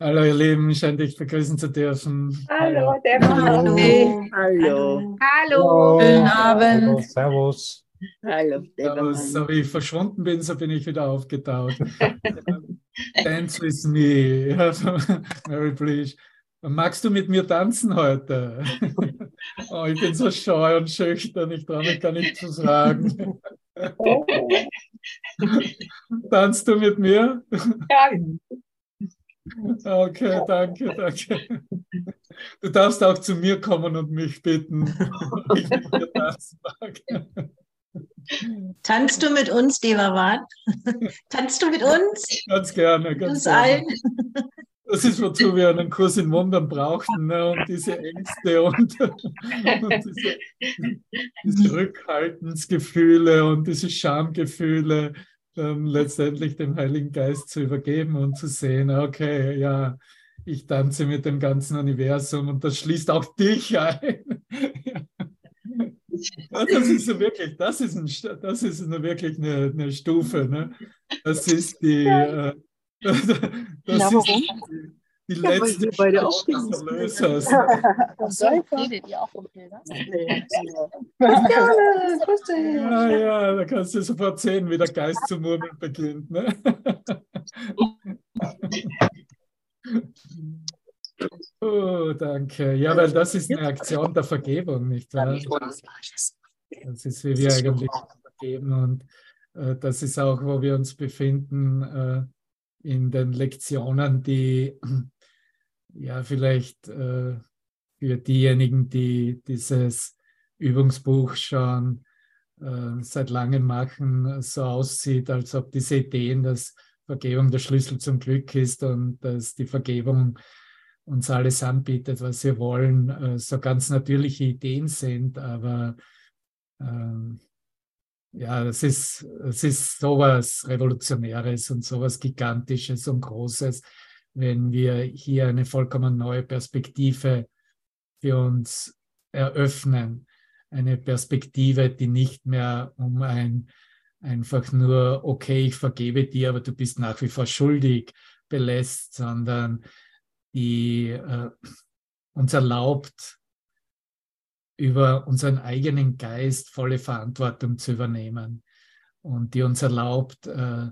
Hallo ihr Lieben, schön dich begrüßen zu dürfen. Hallo, der Hallo. Hallo. Hallo. Schönen Abend. Hallo, servus. Hallo, servus. So wie ich verschwunden bin, so bin ich wieder aufgetaucht. Dance with me. Mary, please. Magst du mit mir tanzen heute? Oh, ich bin so scheu und schüchtern, ich traue mich gar nicht zu fragen. Tanzt du mit mir? Ja. Okay, danke, danke. Du darfst auch zu mir kommen und mich bitten, ob ich mit dir tanzen mag. Tanzt du mit uns, Devavat? Tanzt du mit uns? Ganz gerne, ganz Uns gerne. allen? Das ist, wozu wir einen Kurs in Wundern brauchten. Ne? Und diese Ängste und, und diese, diese Rückhaltensgefühle und diese Schamgefühle dann letztendlich dem Heiligen Geist zu übergeben und zu sehen, okay, ja, ich tanze mit dem ganzen Universum und das schließt auch dich ein. Ja, das ist so wirklich, das ist, ein, das ist eine, wirklich eine, eine Stufe. Ne? Das ist die, äh, das Na, ist warum? die, die Ja, weil letzte wir beide auch des. Erlösers. So, Redet ihr auch vom Pilger? Nee. Grüß dich. Ja, ja, da kannst du sofort sehen, wie der Geist zu murmeln beginnt. Ne? Oh, danke. Ja, weil das ist eine Aktion der Vergebung, nicht wahr? Das ist, wie wir eigentlich vergeben. Und äh, das ist auch, wo wir uns befinden äh, in den Lektionen, die ja vielleicht äh, für diejenigen, die dieses Übungsbuch schon äh, seit langem machen, so aussieht, als ob diese Ideen, dass Vergebung der Schlüssel zum Glück ist und dass die Vergebung uns alles anbietet, was wir wollen, äh, so ganz natürliche Ideen sind, aber ähm, ja, das ist, das ist sowas Revolutionäres und sowas Gigantisches und Großes, wenn wir hier eine vollkommen neue Perspektive für uns eröffnen. Eine Perspektive, die nicht mehr um ein einfach nur, okay, ich vergebe dir, aber du bist nach wie vor schuldig belässt, sondern die äh, uns erlaubt, über unseren eigenen Geist volle Verantwortung zu übernehmen und die uns erlaubt, äh,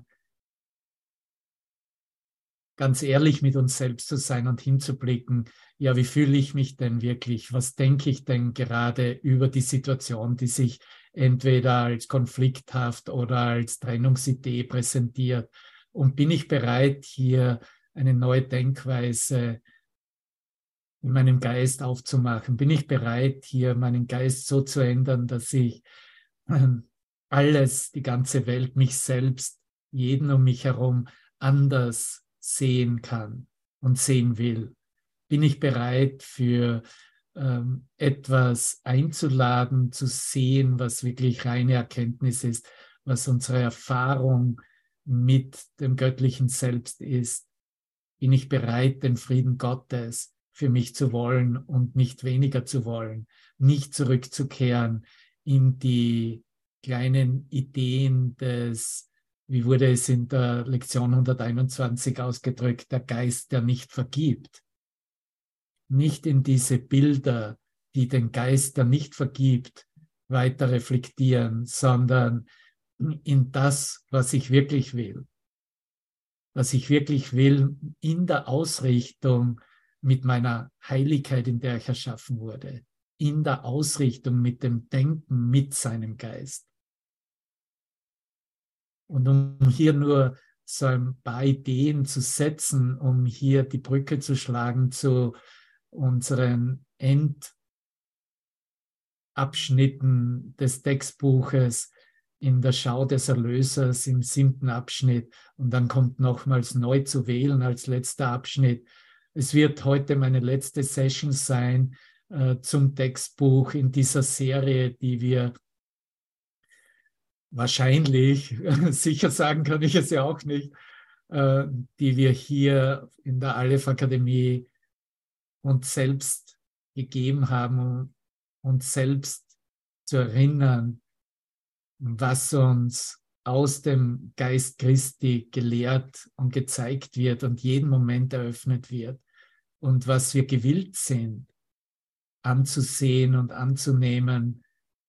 ganz ehrlich mit uns selbst zu sein und hinzublicken, ja, wie fühle ich mich denn wirklich? Was denke ich denn gerade über die Situation, die sich entweder als konflikthaft oder als Trennungsidee präsentiert? Und bin ich bereit, hier eine neue Denkweise in meinem Geist aufzumachen? Bin ich bereit, hier meinen Geist so zu ändern, dass ich ähm, alles, die ganze Welt, mich selbst, jeden um mich herum anders sehen kann und sehen will? Bin ich bereit für ähm, etwas einzuladen, zu sehen, was wirklich reine Erkenntnis ist, was unsere Erfahrung mit dem göttlichen Selbst ist? Bin ich bereit, den Frieden Gottes für mich zu wollen und nicht weniger zu wollen, nicht zurückzukehren in die kleinen Ideen des, wie wurde es in der Lektion 121 ausgedrückt, der Geist, der nicht vergibt. Nicht in diese Bilder, die den Geist, der nicht vergibt, weiter reflektieren, sondern in das, was ich wirklich will. Was ich wirklich will in der Ausrichtung mit meiner Heiligkeit, in der ich erschaffen wurde, in der Ausrichtung mit dem Denken mit seinem Geist. Und um hier nur so ein paar Ideen zu setzen, um hier die Brücke zu schlagen zu unseren Endabschnitten des Textbuches in der Schau des Erlösers im siebten Abschnitt. Und dann kommt nochmals neu zu wählen als letzter Abschnitt. Es wird heute meine letzte Session sein äh, zum Textbuch in dieser Serie, die wir wahrscheinlich, sicher sagen kann ich es ja auch nicht, äh, die wir hier in der Aleph Akademie uns selbst gegeben haben, um uns selbst zu erinnern, was uns aus dem Geist Christi gelehrt und gezeigt wird und jeden Moment eröffnet wird. Und was wir gewillt sind anzusehen und anzunehmen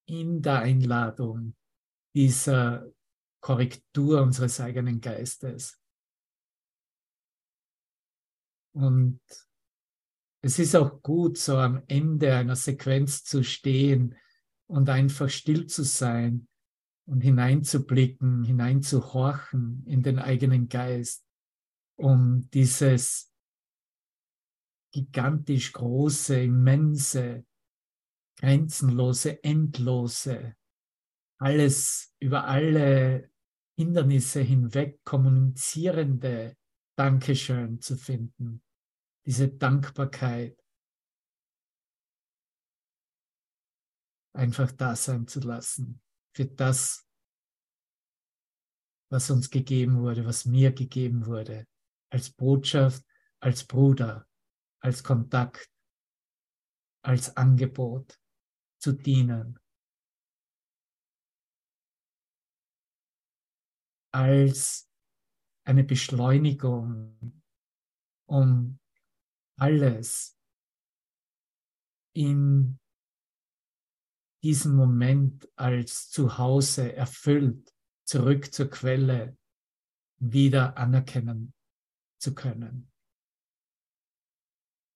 in der Einladung dieser Korrektur unseres eigenen Geistes. Und es ist auch gut, so am Ende einer Sequenz zu stehen und einfach still zu sein und hineinzublicken, hineinzuhorchen in den eigenen Geist, um dieses gigantisch große, immense, grenzenlose, endlose, alles über alle Hindernisse hinweg kommunizierende Dankeschön zu finden diese Dankbarkeit einfach da sein zu lassen für das, was uns gegeben wurde, was mir gegeben wurde, als Botschaft, als Bruder, als Kontakt, als Angebot zu dienen, als eine Beschleunigung, um alles in diesem Moment als Zuhause erfüllt, zurück zur Quelle wieder anerkennen zu können.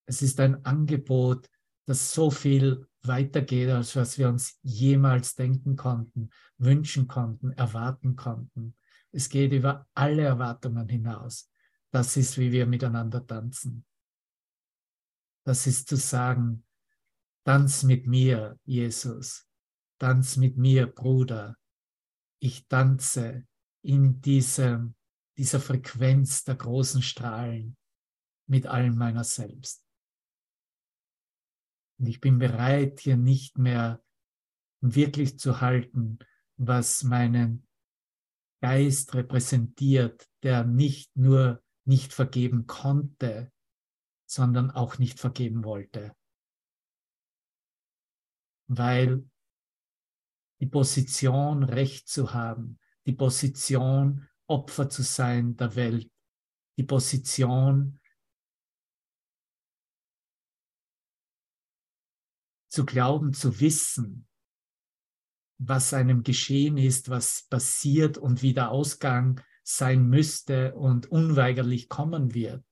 Es ist ein Angebot, das so viel weitergeht, als was wir uns jemals denken konnten, wünschen konnten, erwarten konnten. Es geht über alle Erwartungen hinaus. Das ist, wie wir miteinander tanzen. Das ist zu sagen, tanz mit mir, Jesus, tanz mit mir, Bruder. Ich tanze in diesem, dieser Frequenz der großen Strahlen mit allem meiner selbst. Und ich bin bereit, hier nicht mehr wirklich zu halten, was meinen Geist repräsentiert, der nicht nur nicht vergeben konnte, sondern auch nicht vergeben wollte. Weil die Position, Recht zu haben, die Position, Opfer zu sein der Welt, die Position, zu glauben, zu wissen, was einem geschehen ist, was passiert und wie der Ausgang sein müsste und unweigerlich kommen wird.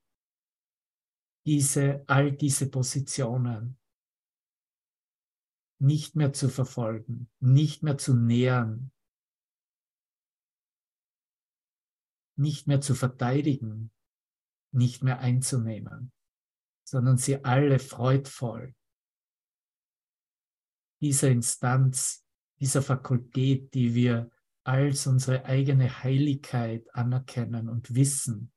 Diese, all diese Positionen nicht mehr zu verfolgen, nicht mehr zu nähern, nicht mehr zu verteidigen, nicht mehr einzunehmen, sondern sie alle freudvoll dieser Instanz, dieser Fakultät, die wir als unsere eigene Heiligkeit anerkennen und wissen,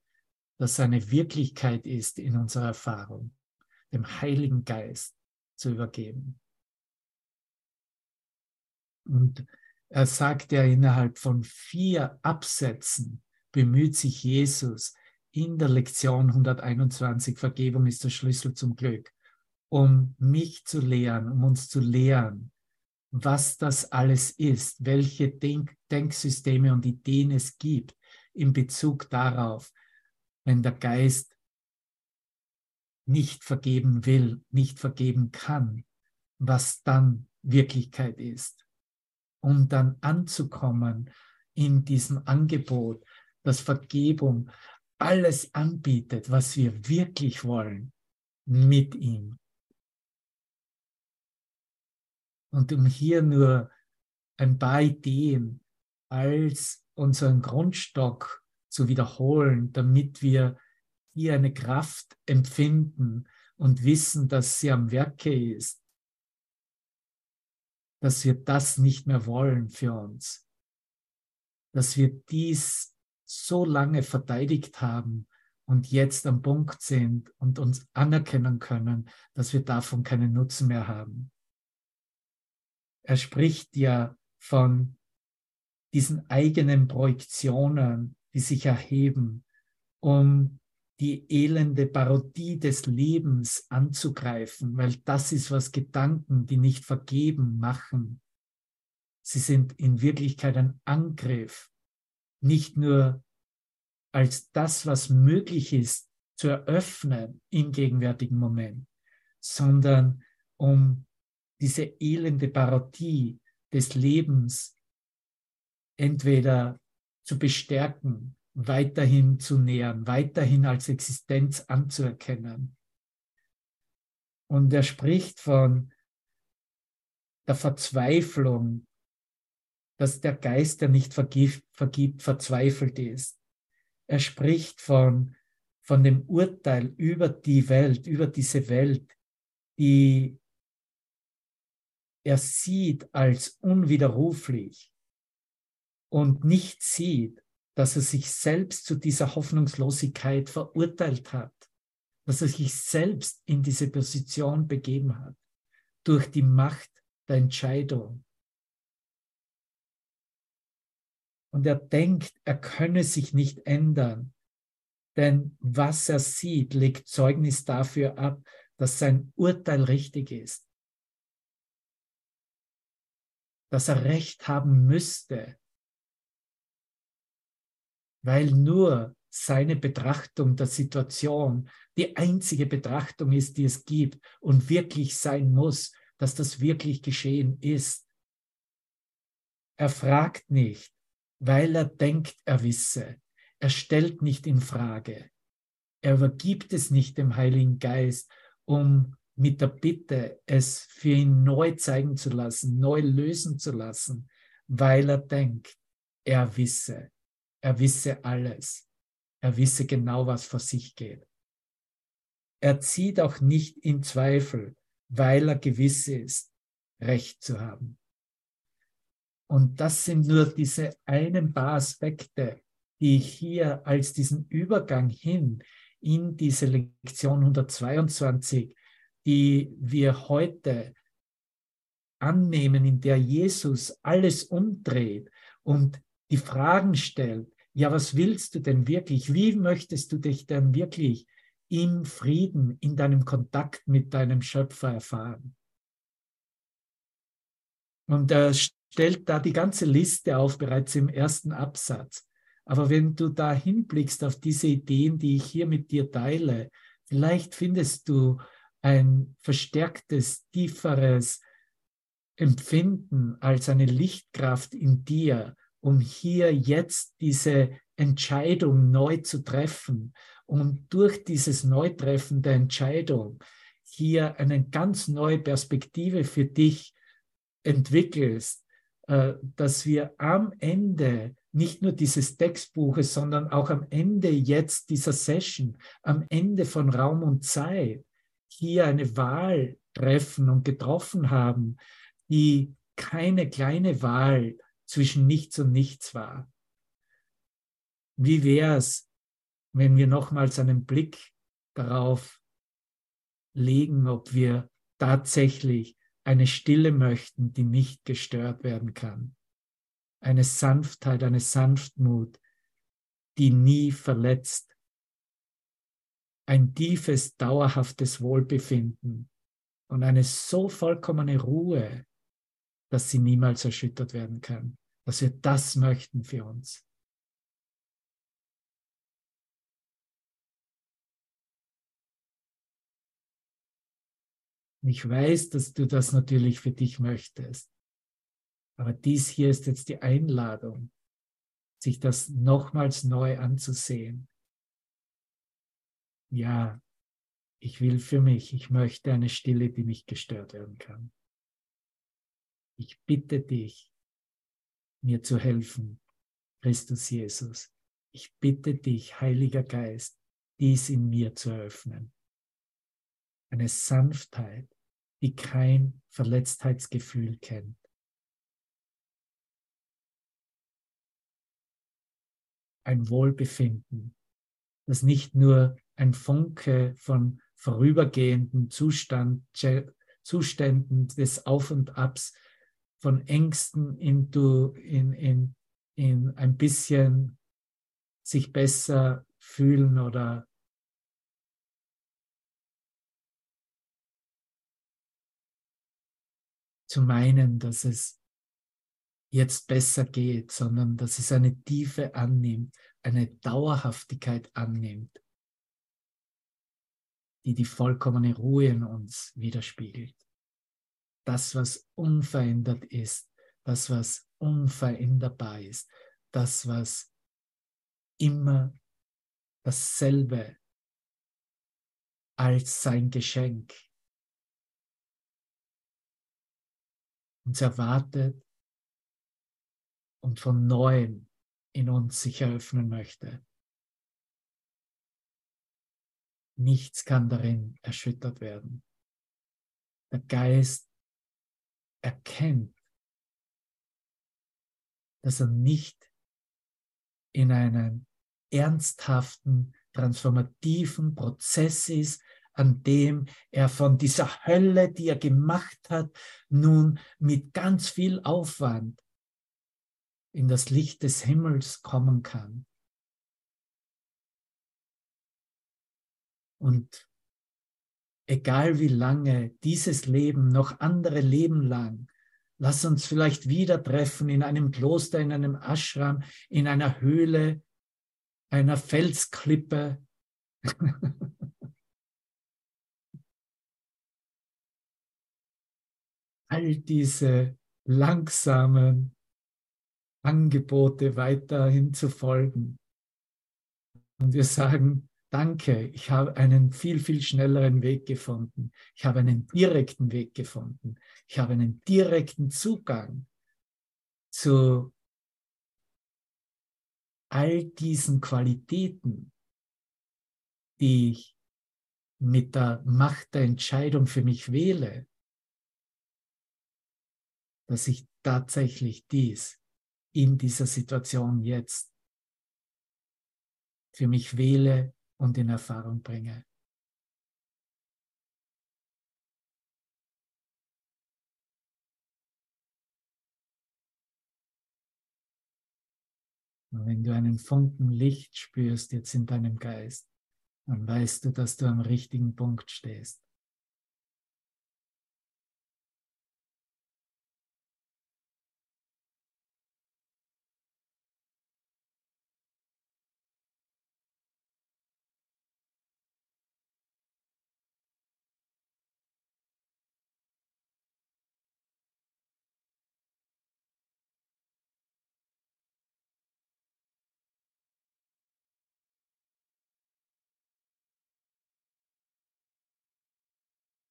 das eine Wirklichkeit ist in unserer Erfahrung, dem Heiligen Geist zu übergeben. Und er sagt ja innerhalb von vier Absätzen bemüht sich Jesus in der Lektion 121, Vergebung ist der Schlüssel zum Glück, um mich zu lehren, um uns zu lehren, was das alles ist, welche Denk Denksysteme und Ideen es gibt in Bezug darauf, wenn der Geist nicht vergeben will, nicht vergeben kann, was dann Wirklichkeit ist. Um dann anzukommen in diesem Angebot, dass Vergebung alles anbietet, was wir wirklich wollen, mit ihm. Und um hier nur ein paar Ideen als unseren Grundstock zu wiederholen, damit wir hier eine Kraft empfinden und wissen, dass sie am Werke ist, dass wir das nicht mehr wollen für uns, dass wir dies so lange verteidigt haben und jetzt am Punkt sind und uns anerkennen können, dass wir davon keinen Nutzen mehr haben. Er spricht ja von diesen eigenen Projektionen, die sich erheben, um die elende Parodie des Lebens anzugreifen, weil das ist, was Gedanken, die nicht vergeben, machen. Sie sind in Wirklichkeit ein Angriff nicht nur als das, was möglich ist, zu eröffnen im gegenwärtigen Moment, sondern um diese elende Parodie des Lebens entweder zu bestärken, weiterhin zu nähern, weiterhin als Existenz anzuerkennen. Und er spricht von der Verzweiflung, dass der Geist, der nicht vergibt, vergibt verzweifelt ist. Er spricht von, von dem Urteil über die Welt, über diese Welt, die er sieht als unwiderruflich und nicht sieht, dass er sich selbst zu dieser Hoffnungslosigkeit verurteilt hat, dass er sich selbst in diese Position begeben hat, durch die Macht der Entscheidung. Und er denkt, er könne sich nicht ändern, denn was er sieht, legt Zeugnis dafür ab, dass sein Urteil richtig ist, dass er Recht haben müsste, weil nur seine Betrachtung der Situation die einzige Betrachtung ist, die es gibt und wirklich sein muss, dass das wirklich geschehen ist. Er fragt nicht, weil er denkt, er wisse. Er stellt nicht in Frage. Er übergibt es nicht dem Heiligen Geist, um mit der Bitte, es für ihn neu zeigen zu lassen, neu lösen zu lassen, weil er denkt, er wisse. Er wisse alles. Er wisse genau, was vor sich geht. Er zieht auch nicht in Zweifel, weil er gewiss ist, Recht zu haben. Und das sind nur diese einen paar Aspekte, die ich hier als diesen Übergang hin in diese Lektion 122, die wir heute annehmen, in der Jesus alles umdreht und die Fragen stellt, ja, was willst du denn wirklich? Wie möchtest du dich denn wirklich im Frieden, in deinem Kontakt mit deinem Schöpfer erfahren. Und er stellt da die ganze Liste auf, bereits im ersten Absatz. Aber wenn du da hinblickst auf diese Ideen, die ich hier mit dir teile, vielleicht findest du ein verstärktes, tieferes Empfinden als eine Lichtkraft in dir, um hier jetzt diese Entscheidung neu zu treffen. Und durch dieses Neutreffen der Entscheidung hier eine ganz neue Perspektive für dich entwickelst, äh, dass wir am Ende nicht nur dieses Textbuches, sondern auch am Ende jetzt dieser Session, am Ende von Raum und Zeit, hier eine Wahl treffen und getroffen haben, die keine kleine Wahl zwischen nichts und nichts war. Wie wäre es, wenn wir nochmals einen Blick darauf legen, ob wir tatsächlich eine Stille möchten, die nicht gestört werden kann. Eine Sanftheit, eine Sanftmut, die nie verletzt. Ein tiefes, dauerhaftes Wohlbefinden und eine so vollkommene Ruhe, dass sie niemals erschüttert werden kann. Dass wir das möchten für uns. Ich weiß, dass du das natürlich für dich möchtest. Aber dies hier ist jetzt die Einladung, sich das nochmals neu anzusehen. Ja, ich will für mich, ich möchte eine Stille, die nicht gestört werden kann. Ich bitte dich, mir zu helfen, Christus Jesus. Ich bitte dich, Heiliger Geist, dies in mir zu eröffnen. Eine Sanftheit, die kein Verletztheitsgefühl kennt. Ein Wohlbefinden, das nicht nur ein Funke von vorübergehenden Zustand, Zuständen des Auf und Abs, von Ängsten in, in, in, in ein bisschen sich besser fühlen oder zu meinen, dass es jetzt besser geht, sondern dass es eine Tiefe annimmt, eine Dauerhaftigkeit annimmt, die die vollkommene Ruhe in uns widerspiegelt. Das, was unverändert ist, das, was unveränderbar ist, das, was immer dasselbe als sein Geschenk uns erwartet und von neuem in uns sich eröffnen möchte. Nichts kann darin erschüttert werden. Der Geist erkennt, dass er nicht in einem ernsthaften, transformativen Prozess ist, an dem er von dieser Hölle, die er gemacht hat, nun mit ganz viel Aufwand in das Licht des Himmels kommen kann. Und egal wie lange dieses Leben, noch andere Leben lang, lass uns vielleicht wieder treffen in einem Kloster, in einem Ashram, in einer Höhle, einer Felsklippe. All diese langsamen Angebote weiterhin zu folgen. Und wir sagen, danke, ich habe einen viel, viel schnelleren Weg gefunden. Ich habe einen direkten Weg gefunden. Ich habe einen direkten Zugang zu all diesen Qualitäten, die ich mit der Macht der Entscheidung für mich wähle, dass ich tatsächlich dies in dieser Situation jetzt für mich wähle und in Erfahrung bringe. Und wenn du einen Funken Licht spürst jetzt in deinem Geist, dann weißt du, dass du am richtigen Punkt stehst.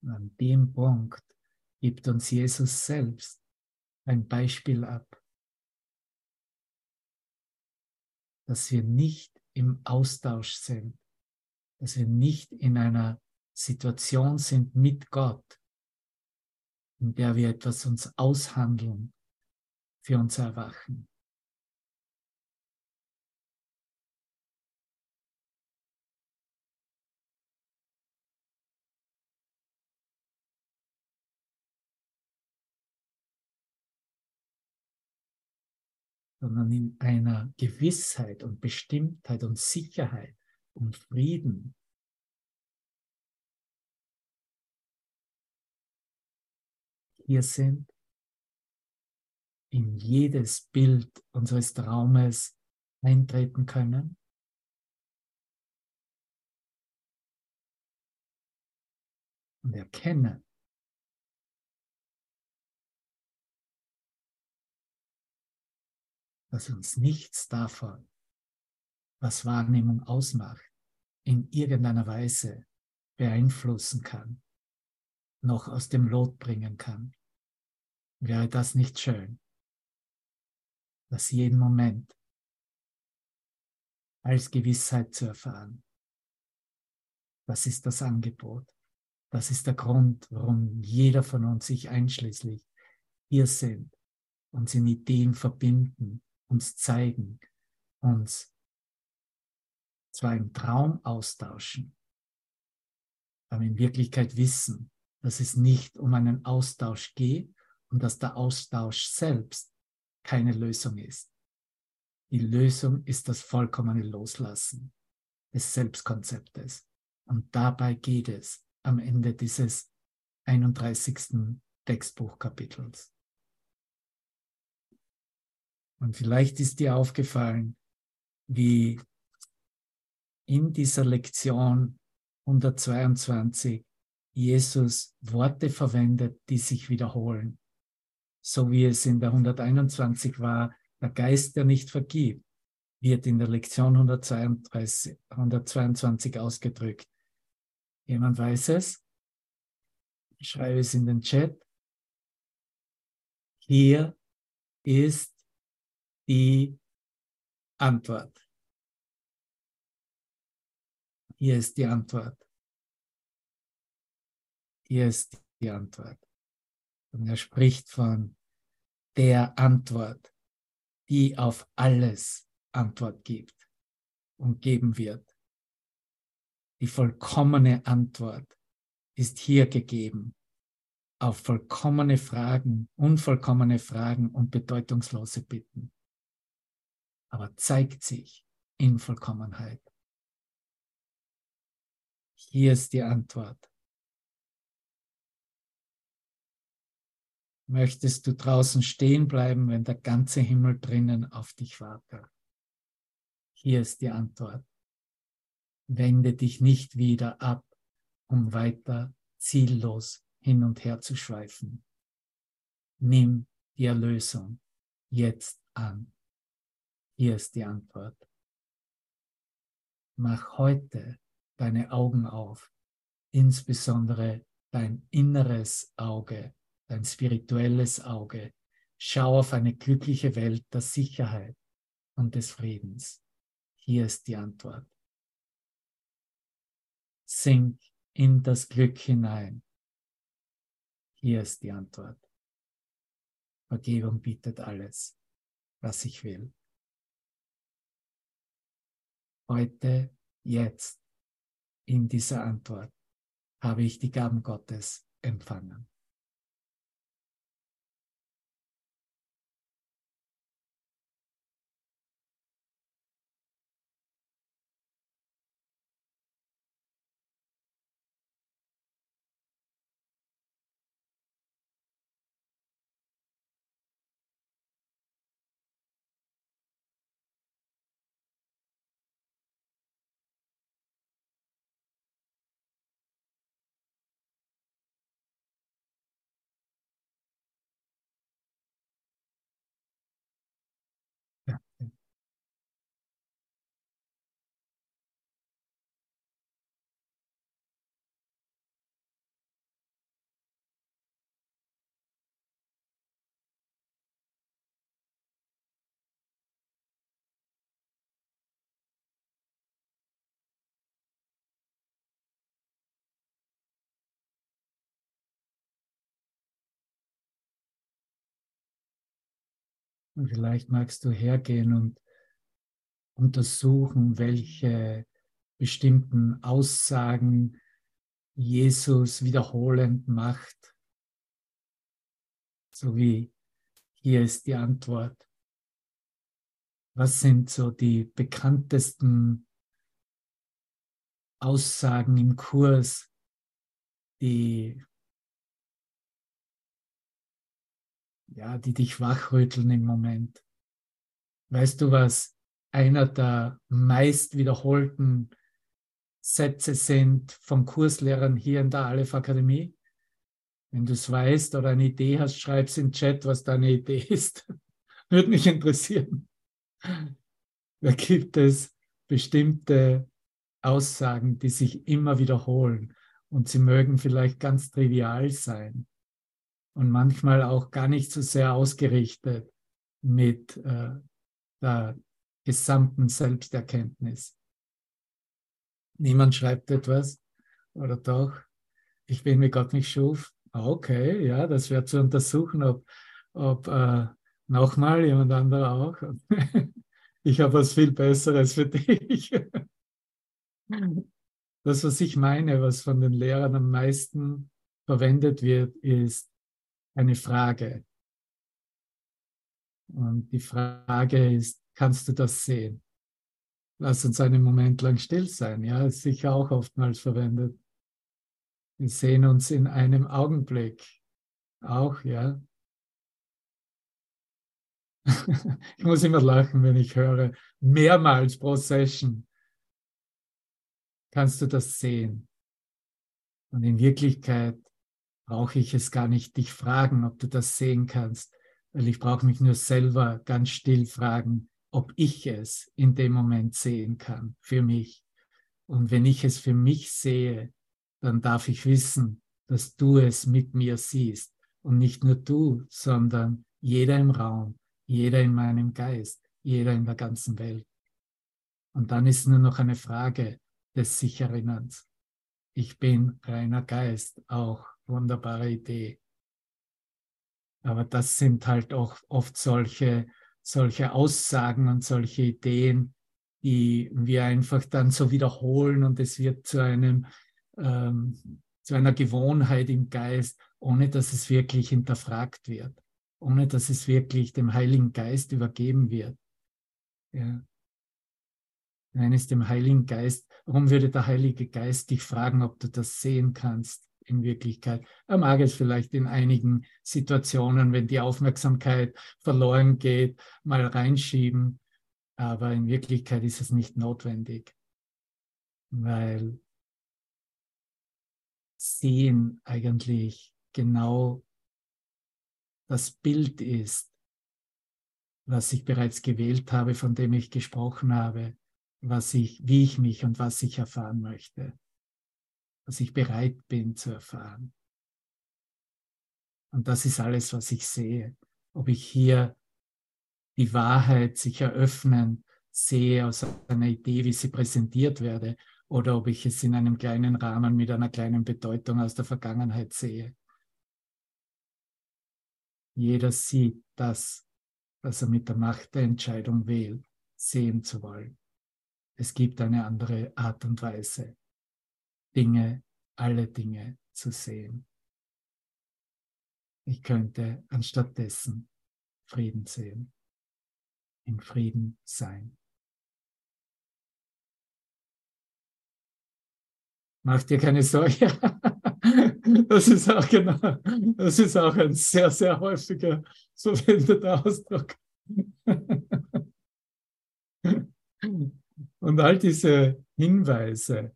An dem Punkt gibt uns Jesus selbst ein Beispiel ab, dass wir nicht im Austausch sind, dass wir nicht in einer Situation sind mit Gott, in der wir etwas uns aushandeln für unser Erwachen. Sondern in einer Gewissheit und Bestimmtheit und Sicherheit und Frieden. Hier sind in jedes Bild unseres Traumes eintreten können. Und erkennen, dass uns nichts davon, was Wahrnehmung ausmacht, in irgendeiner Weise beeinflussen kann, noch aus dem Lot bringen kann. Wäre das nicht schön, dass jeden Moment als Gewissheit zu erfahren, das ist das Angebot. Das ist der Grund, warum jeder von uns, sich einschließlich, hier sind, uns in Ideen verbinden, uns zeigen, uns zwar im Traum austauschen, aber in Wirklichkeit wissen, dass es nicht um einen Austausch geht und dass der Austausch selbst keine Lösung ist. Die Lösung ist das vollkommene Loslassen des Selbstkonzeptes. Und dabei geht es am Ende dieses 31. Textbuchkapitels. Und vielleicht ist dir aufgefallen, wie in dieser Lektion 122 Jesus Worte verwendet, die sich wiederholen. So wie es in der 121 war, der Geist, der nicht vergibt, wird in der Lektion 132, 122 ausgedrückt. Jemand weiß es? Ich schreibe es in den Chat. Hier ist die Antwort. Hier ist die Antwort. Hier ist die Antwort. Und er spricht von der Antwort, die auf alles Antwort gibt und geben wird. Die vollkommene Antwort ist hier gegeben auf vollkommene Fragen, unvollkommene Fragen und bedeutungslose Bitten. Aber zeigt sich in Vollkommenheit. Hier ist die Antwort. Möchtest du draußen stehen bleiben, wenn der ganze Himmel drinnen auf dich wartet? Hier ist die Antwort. Wende dich nicht wieder ab, um weiter ziellos hin und her zu schweifen. Nimm die Erlösung jetzt an. Hier ist die Antwort. Mach heute deine Augen auf, insbesondere dein inneres Auge, dein spirituelles Auge. Schau auf eine glückliche Welt der Sicherheit und des Friedens. Hier ist die Antwort. Sink in das Glück hinein hier ist die Antwort. Vergebung bietet alles, was ich will. Heute, jetzt, in dieser Antwort habe ich die Gaben Gottes empfangen. Und vielleicht magst du hergehen und untersuchen, welche bestimmten Aussagen Jesus wiederholend macht. So wie hier ist die Antwort. Was sind so die bekanntesten Aussagen im Kurs, die ja, die dich wachrütteln im Moment. Weißt du, was einer der meist wiederholten Sätze sind von Kurslehrern hier in der Aleph Akademie? Wenn du es weißt oder eine Idee hast, schreib es in den Chat, was deine Idee ist. Würde mich interessieren. Da gibt es bestimmte Aussagen, die sich immer wiederholen und sie mögen vielleicht ganz trivial sein und manchmal auch gar nicht so sehr ausgerichtet mit äh, der gesamten Selbsterkenntnis. Niemand schreibt etwas oder doch, ich bin, wie Gott mich schuf. Okay, ja, das wäre zu untersuchen, ob, ob äh, nochmal jemand anderer auch. ich habe was viel Besseres für dich. das, was ich meine, was von den Lehrern am meisten verwendet wird, ist eine Frage. Und die Frage ist, kannst du das sehen? Lass uns einen Moment lang still sein. Ja, ist sicher auch oftmals verwendet. Wir sehen uns in einem Augenblick. Auch, ja. ich muss immer lachen, wenn ich höre, mehrmals pro Session kannst du das sehen. Und in Wirklichkeit brauche ich es gar nicht dich fragen, ob du das sehen kannst, weil ich brauche mich nur selber ganz still fragen, ob ich es in dem Moment sehen kann für mich. Und wenn ich es für mich sehe, dann darf ich wissen, dass du es mit mir siehst. Und nicht nur du, sondern jeder im Raum, jeder in meinem Geist, jeder in der ganzen Welt. Und dann ist nur noch eine Frage des sich Erinnerns. Ich bin reiner Geist, auch wunderbare Idee. Aber das sind halt auch oft solche, solche Aussagen und solche Ideen, die wir einfach dann so wiederholen und es wird zu einem, ähm, zu einer Gewohnheit im Geist, ohne dass es wirklich hinterfragt wird, ohne dass es wirklich dem Heiligen Geist übergeben wird. Ja. Nein, ist dem Heiligen Geist, warum würde der Heilige Geist dich fragen, ob du das sehen kannst in Wirklichkeit? Er mag es vielleicht in einigen Situationen, wenn die Aufmerksamkeit verloren geht, mal reinschieben, aber in Wirklichkeit ist es nicht notwendig, weil Sehen eigentlich genau das Bild ist, was ich bereits gewählt habe, von dem ich gesprochen habe, was ich, wie ich mich und was ich erfahren möchte, was ich bereit bin zu erfahren. Und das ist alles, was ich sehe. Ob ich hier die Wahrheit sich eröffnen sehe aus einer Idee, wie sie präsentiert werde, oder ob ich es in einem kleinen Rahmen mit einer kleinen Bedeutung aus der Vergangenheit sehe. Jeder sieht das, was er mit der Macht der Entscheidung wählt, sehen zu wollen. Es gibt eine andere Art und Weise, Dinge, alle Dinge zu sehen. Ich könnte anstattdessen Frieden sehen, in Frieden sein. Mach dir keine Sorge. Das ist auch genau, das ist auch ein sehr, sehr häufiger verwendeter Ausdruck. Und all diese Hinweise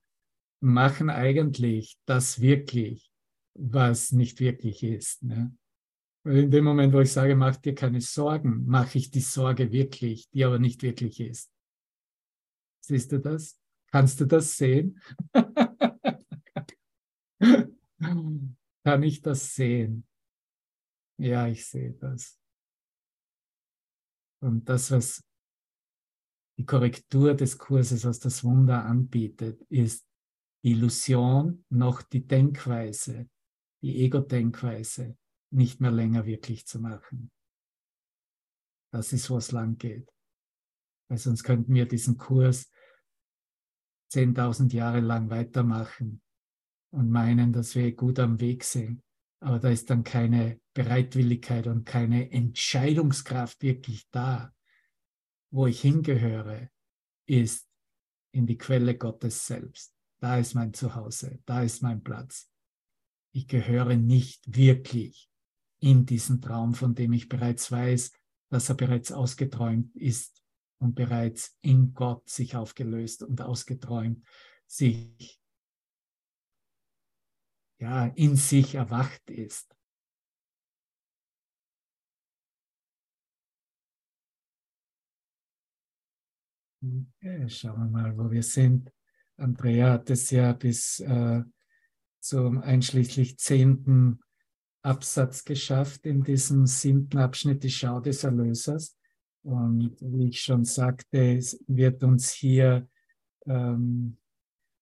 machen eigentlich das wirklich, was nicht wirklich ist. Ne? Weil in dem Moment, wo ich sage, mach dir keine Sorgen, mache ich die Sorge wirklich, die aber nicht wirklich ist. Siehst du das? Kannst du das sehen? Kann ich das sehen? Ja, ich sehe das. Und das, was die Korrektur des Kurses, was das Wunder anbietet, ist Illusion noch die Denkweise, die Ego-Denkweise nicht mehr länger wirklich zu machen. Das ist, wo es lang geht. Weil sonst könnten wir diesen Kurs 10.000 Jahre lang weitermachen und meinen, dass wir gut am Weg sind. Aber da ist dann keine Bereitwilligkeit und keine Entscheidungskraft wirklich da, wo ich hingehöre, ist in die Quelle Gottes selbst. Da ist mein Zuhause, da ist mein Platz. Ich gehöre nicht wirklich in diesen Traum, von dem ich bereits weiß, dass er bereits ausgeträumt ist und bereits in Gott sich aufgelöst und ausgeträumt, sich ja in sich erwacht ist. Okay, schauen wir mal, wo wir sind. Andrea hat es ja bis äh, zum einschließlich zehnten Absatz geschafft in diesem siebten Abschnitt, die Schau des Erlösers. Und wie ich schon sagte, wird uns hier ähm,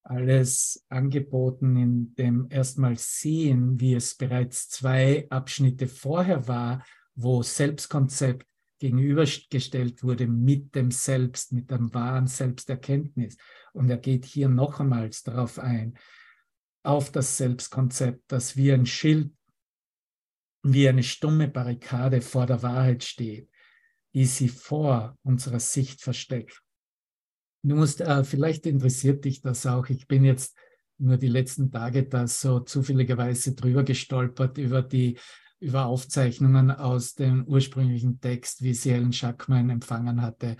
alles angeboten in dem erstmal sehen, wie es bereits zwei Abschnitte vorher war, wo Selbstkonzept gegenübergestellt wurde mit dem Selbst, mit dem wahren Selbsterkenntnis. Und er geht hier nochmals darauf ein, auf das Selbstkonzept, das wie ein Schild, wie eine stumme Barrikade vor der Wahrheit steht, die sie vor unserer Sicht versteckt. Du musst, äh, vielleicht interessiert dich das auch. Ich bin jetzt nur die letzten Tage da so zufälligerweise drüber gestolpert über die über Aufzeichnungen aus dem ursprünglichen Text, wie sie Helen Schackmann empfangen hatte,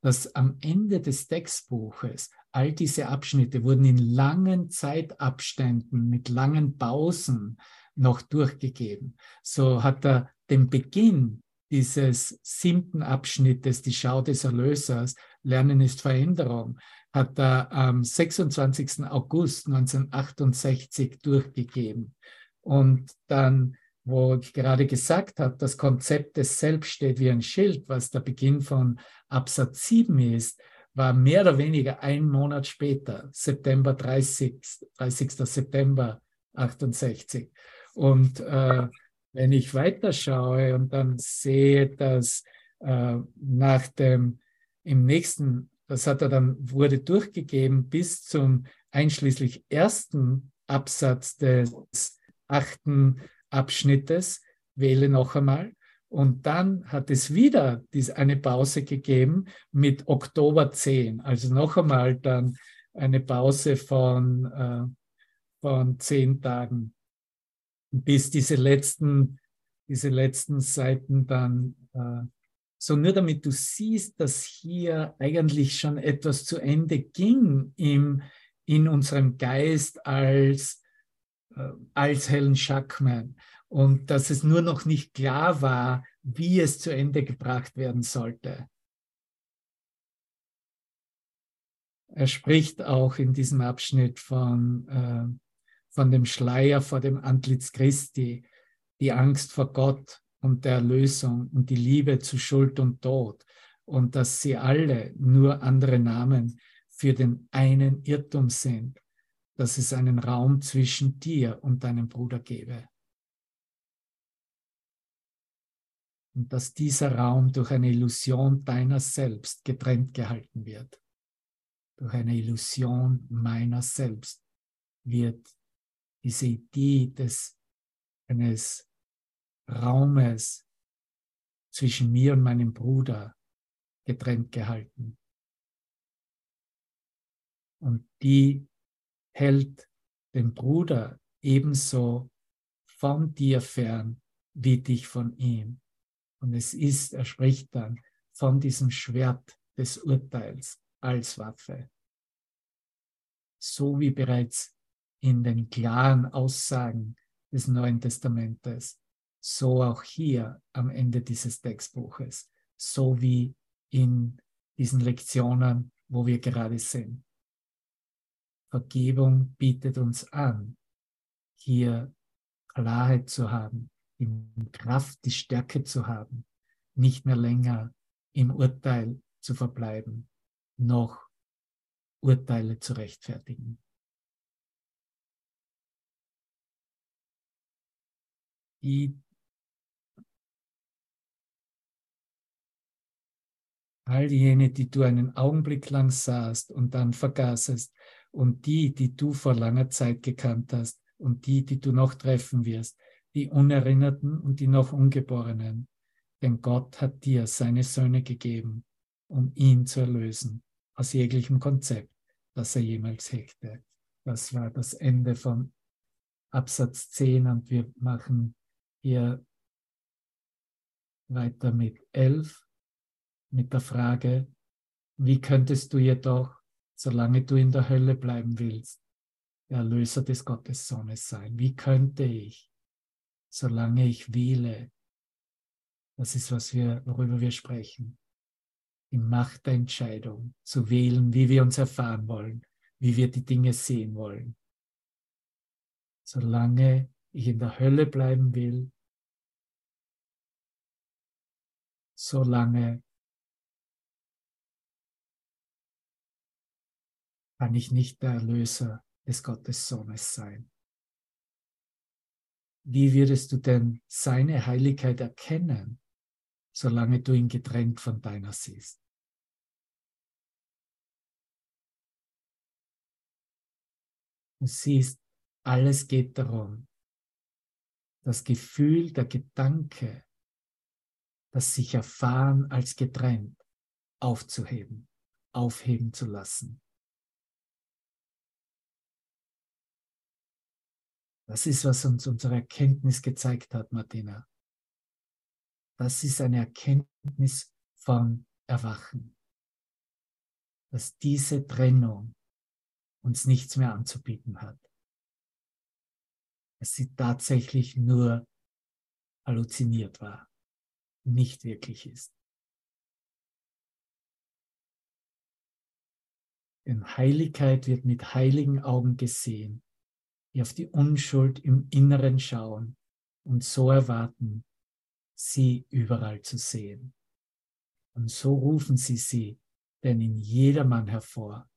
dass am Ende des Textbuches all diese Abschnitte wurden in langen Zeitabständen mit langen Pausen noch durchgegeben. So hat er den Beginn dieses siebten Abschnittes, die Schau des Erlösers, Lernen ist Veränderung, hat er am 26. August 1968 durchgegeben. Und dann, wo ich gerade gesagt habe, das Konzept des Selbst steht wie ein Schild, was der Beginn von Absatz 7 ist, war mehr oder weniger ein Monat später, September 30, 30. September 68. Und äh, wenn ich weiterschaue und dann sehe, dass äh, nach dem, im nächsten, das hat er dann, wurde durchgegeben bis zum einschließlich ersten Absatz des achten Abschnittes, wähle noch einmal. Und dann hat es wieder eine Pause gegeben mit Oktober 10, also noch einmal dann eine Pause von, äh, von zehn Tagen, bis diese letzten, diese letzten Seiten dann, äh, so nur damit du siehst, dass hier eigentlich schon etwas zu Ende ging im, in unserem Geist als, äh, als Helen Schackman und dass es nur noch nicht klar war, wie es zu Ende gebracht werden sollte. Er spricht auch in diesem Abschnitt von, äh, von dem Schleier vor dem Antlitz Christi, die Angst vor Gott und der Erlösung und die Liebe zu Schuld und Tod und dass sie alle nur andere Namen für den einen Irrtum sind, dass es einen Raum zwischen dir und deinem Bruder gebe. Und dass dieser Raum durch eine Illusion deiner selbst getrennt gehalten wird. Durch eine Illusion meiner selbst wird diese Idee des eines Raumes zwischen mir und meinem Bruder getrennt gehalten. Und die hält den Bruder ebenso von dir fern wie dich von ihm. Und es ist, er spricht dann von diesem Schwert des Urteils als Waffe. So wie bereits in den klaren Aussagen des Neuen Testamentes, so auch hier am Ende dieses Textbuches, so wie in diesen Lektionen, wo wir gerade sind. Vergebung bietet uns an, hier Klarheit zu haben, die Kraft, die Stärke zu haben, nicht mehr länger im Urteil zu verbleiben, noch Urteile zu rechtfertigen. Die all jene, die du einen Augenblick lang sahst und dann vergaßest, und die, die du vor langer Zeit gekannt hast, und die, die du noch treffen wirst, die Unerinnerten und die noch Ungeborenen. Denn Gott hat dir seine Söhne gegeben, um ihn zu erlösen aus jeglichem Konzept, das er jemals hegte. Das war das Ende von Absatz 10 und wir machen hier weiter mit 11 mit der Frage, wie könntest du jedoch, solange du in der Hölle bleiben willst, der Erlöser des Gottessohnes sein? Wie könnte ich solange ich wähle. Das ist, was wir, worüber wir sprechen. Die Macht der Entscheidung, zu wählen, wie wir uns erfahren wollen, wie wir die Dinge sehen wollen. Solange ich in der Hölle bleiben will, solange kann ich nicht der Erlöser des Gottessohnes sein. Wie würdest du denn seine Heiligkeit erkennen, solange du ihn getrennt von deiner siehst? Du siehst, alles geht darum, das Gefühl, der Gedanke, das sich erfahren als getrennt, aufzuheben, aufheben zu lassen. Das ist, was uns unsere Erkenntnis gezeigt hat, Martina. Das ist eine Erkenntnis von Erwachen. Dass diese Trennung uns nichts mehr anzubieten hat. Dass sie tatsächlich nur halluziniert war, nicht wirklich ist. Denn Heiligkeit wird mit heiligen Augen gesehen, die auf die Unschuld im Inneren schauen und so erwarten, sie überall zu sehen. Und so rufen sie sie denn in jedermann hervor,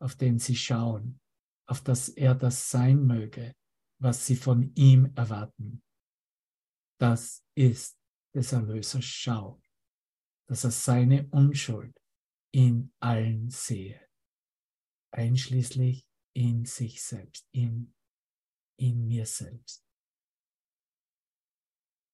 auf den sie schauen, auf dass er das sein möge, was sie von ihm erwarten. Das ist des Erlösers Schau, dass er seine Unschuld in allen sehe, einschließlich in sich selbst, in, in mir selbst.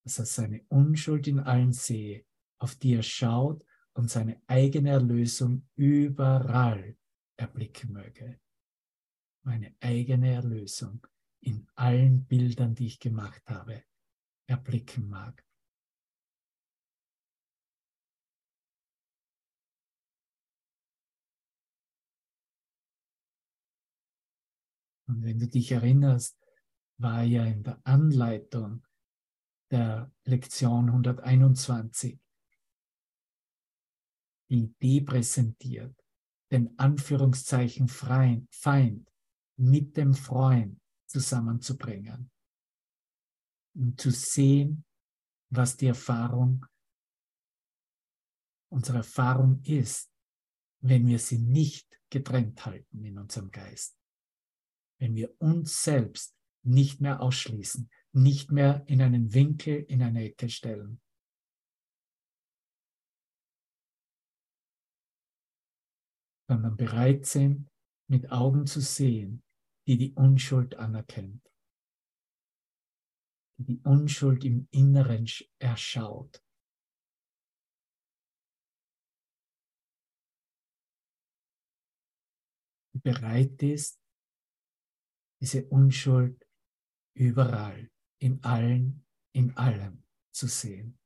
Dass er seine Unschuld in allen sehe, auf die er schaut und seine eigene Erlösung überall erblicken möge. Meine eigene Erlösung in allen Bildern, die ich gemacht habe, erblicken mag. Und wenn du dich erinnerst, war ja in der Anleitung der Lektion 121 die Idee präsentiert, den Anführungszeichen Feind mit dem Freund zusammenzubringen um zu sehen, was die Erfahrung, unsere Erfahrung ist, wenn wir sie nicht getrennt halten in unserem Geist. Wenn wir uns selbst nicht mehr ausschließen, nicht mehr in einen Winkel, in eine Ecke stellen. sondern bereit sind, mit Augen zu sehen, die die Unschuld anerkennt die die Unschuld im Inneren erschaut. Die bereit ist, diese Unschuld überall, in allen, in allem zu sehen.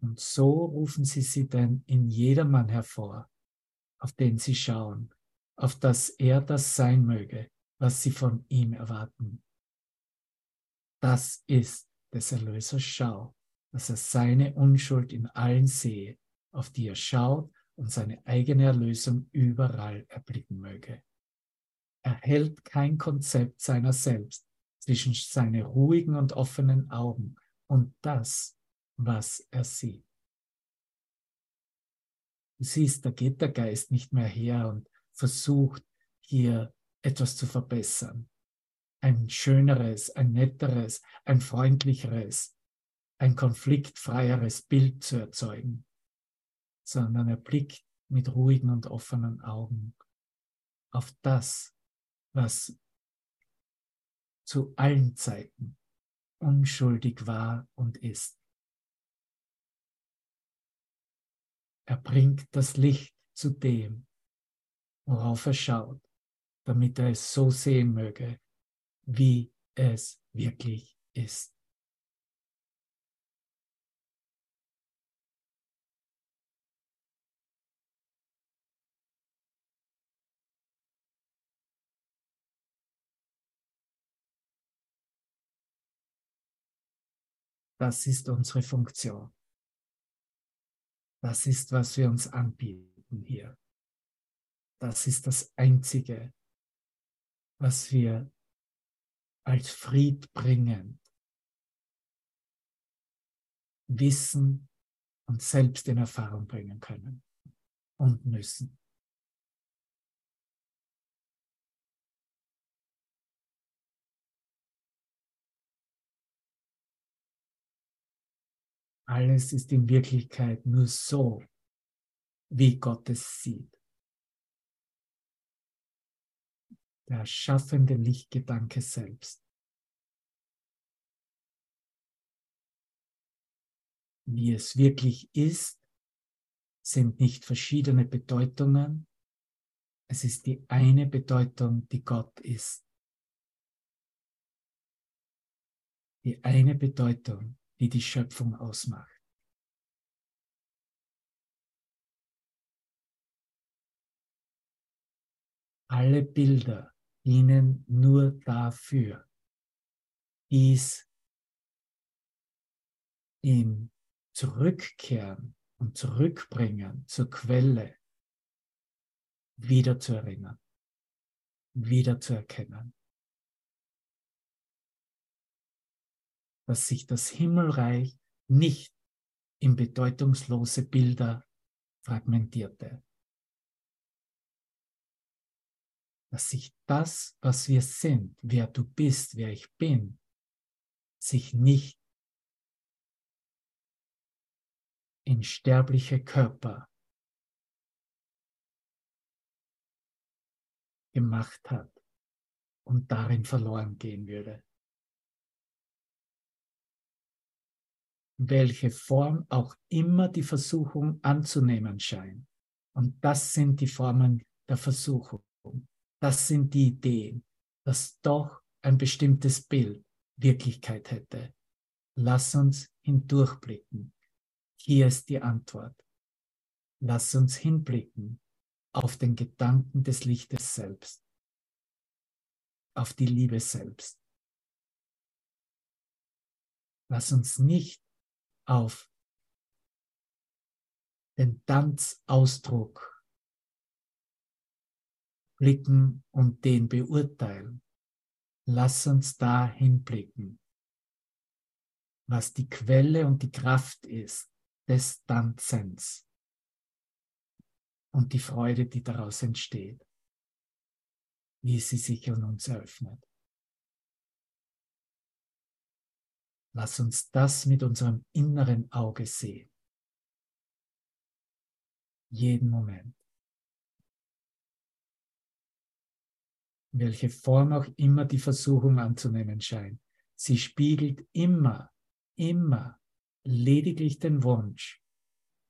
Und so rufen sie sie dann in jedermann hervor, auf den sie schauen, auf dass er das sein möge, was sie von ihm erwarten. Das ist des Erlösers Schau, dass er seine Unschuld in allen sehe, auf die er schaut und seine eigene Erlösung überall erblicken möge. Er hält kein Konzept seiner selbst zwischen seine ruhigen und offenen Augen und das, was er sieht. Du siehst, da geht der Geist nicht mehr her und versucht hier etwas zu verbessern. Ein schöneres, ein netteres, ein freundlicheres, ein konfliktfreieres Bild zu erzeugen, sondern er blickt mit ruhigen und offenen Augen auf das, was zu allen Zeiten unschuldig war und ist. Er bringt das Licht zu dem, worauf er schaut damit er es so sehen möge, wie es wirklich ist. Das ist unsere Funktion. Das ist, was wir uns anbieten hier. Das ist das Einzige, was wir als friedbringend wissen und selbst in Erfahrung bringen können und müssen. Alles ist in Wirklichkeit nur so, wie Gott es sieht. der schaffende Lichtgedanke selbst. Wie es wirklich ist, sind nicht verschiedene Bedeutungen, Es ist die eine Bedeutung, die Gott ist. Die eine Bedeutung, die die Schöpfung ausmacht. Alle Bilder dienen nur dafür, dies im Zurückkehren und Zurückbringen zur Quelle wieder zu erinnern, wieder zu erkennen. Dass sich das Himmelreich nicht in bedeutungslose Bilder fragmentierte. Dass sich das, was wir sind, wer du bist, wer ich bin, sich nicht in sterbliche Körper gemacht hat und darin verloren gehen würde. Welche Form auch immer die Versuchung anzunehmen scheint. Und das sind die Formen der Versuchung. Das sind die Ideen, dass doch ein bestimmtes Bild Wirklichkeit hätte. Lass uns hindurchblicken hier ist die Antwort. Lass uns hinblicken auf den Gedanken des Lichtes selbst, auf die Liebe selbst. Lass uns nicht auf den Tanzausdruck blicken und den beurteilen. Lass uns da hinblicken, was die Quelle und die Kraft ist, des Tanzens und die Freude, die daraus entsteht, wie sie sich an uns eröffnet. Lass uns das mit unserem inneren Auge sehen. Jeden Moment. Welche Form auch immer die Versuchung anzunehmen scheint, sie spiegelt immer, immer lediglich den Wunsch,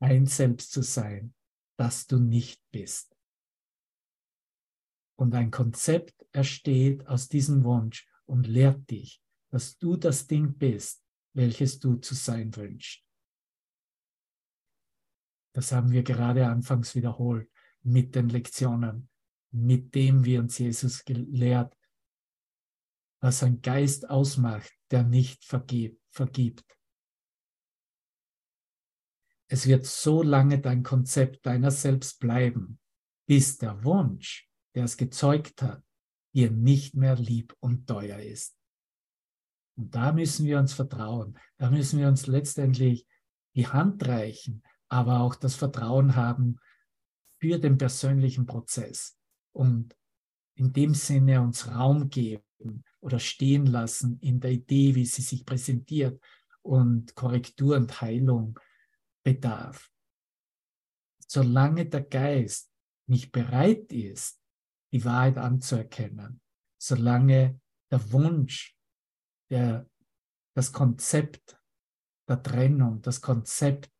ein Selbst zu sein, das du nicht bist. Und ein Konzept ersteht aus diesem Wunsch und lehrt dich, dass du das Ding bist, welches du zu sein wünschst. Das haben wir gerade anfangs wiederholt mit den Lektionen, mit dem wir uns Jesus gelehrt, was ein Geist ausmacht, der nicht vergibt. vergibt. Es wird so lange dein Konzept deiner selbst bleiben, bis der Wunsch, der es gezeugt hat, dir nicht mehr lieb und teuer ist. Und da müssen wir uns vertrauen. Da müssen wir uns letztendlich die Hand reichen, aber auch das Vertrauen haben für den persönlichen Prozess und in dem Sinne uns Raum geben oder stehen lassen in der Idee, wie sie sich präsentiert und Korrektur und Heilung bedarf. Solange der Geist nicht bereit ist, die Wahrheit anzuerkennen, solange der Wunsch, der, das Konzept der Trennung, das Konzept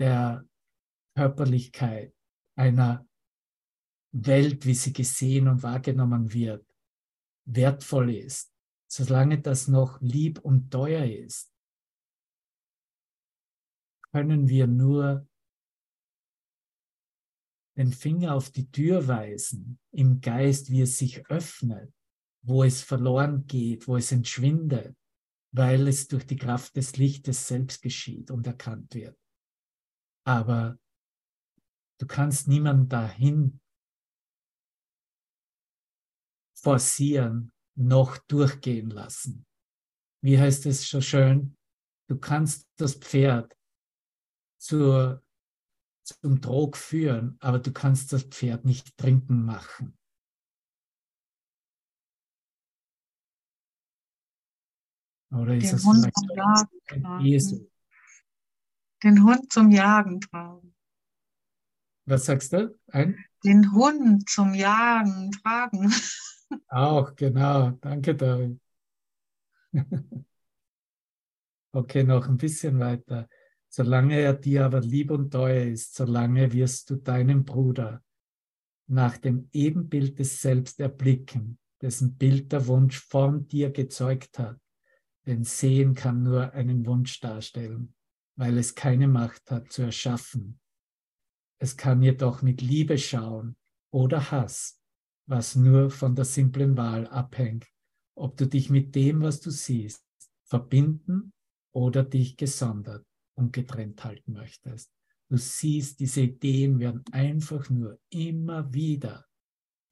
der Körperlichkeit einer Welt, wie sie gesehen und wahrgenommen wird, wertvoll ist, solange das noch lieb und teuer ist, können wir nur den Finger auf die Tür weisen, im Geist, wie es sich öffnet, wo es verloren geht, wo es entschwindet, weil es durch die Kraft des Lichtes selbst geschieht und erkannt wird. Aber du kannst niemanden dahin forcieren, noch durchgehen lassen. Wie heißt es so schön? Du kannst das Pferd zur, zum Trog führen, aber du kannst das Pferd nicht trinken machen. Oder ist Den das Hund zum Jagen tragen. Esel? Den Hund zum Jagen tragen. Was sagst du? Ein? Den Hund zum Jagen tragen. Auch, genau. Danke, David. okay, noch ein bisschen weiter. Solange er dir aber lieb und teuer ist, solange wirst du deinen Bruder nach dem Ebenbild des Selbst erblicken, dessen Bild der Wunsch von dir gezeugt hat. Denn Sehen kann nur einen Wunsch darstellen, weil es keine Macht hat zu erschaffen. Es kann jedoch mit Liebe schauen oder Hass, was nur von der simplen Wahl abhängt, ob du dich mit dem, was du siehst, verbinden oder dich gesondert und getrennt halten möchtest. Du siehst, diese Ideen werden einfach nur immer wieder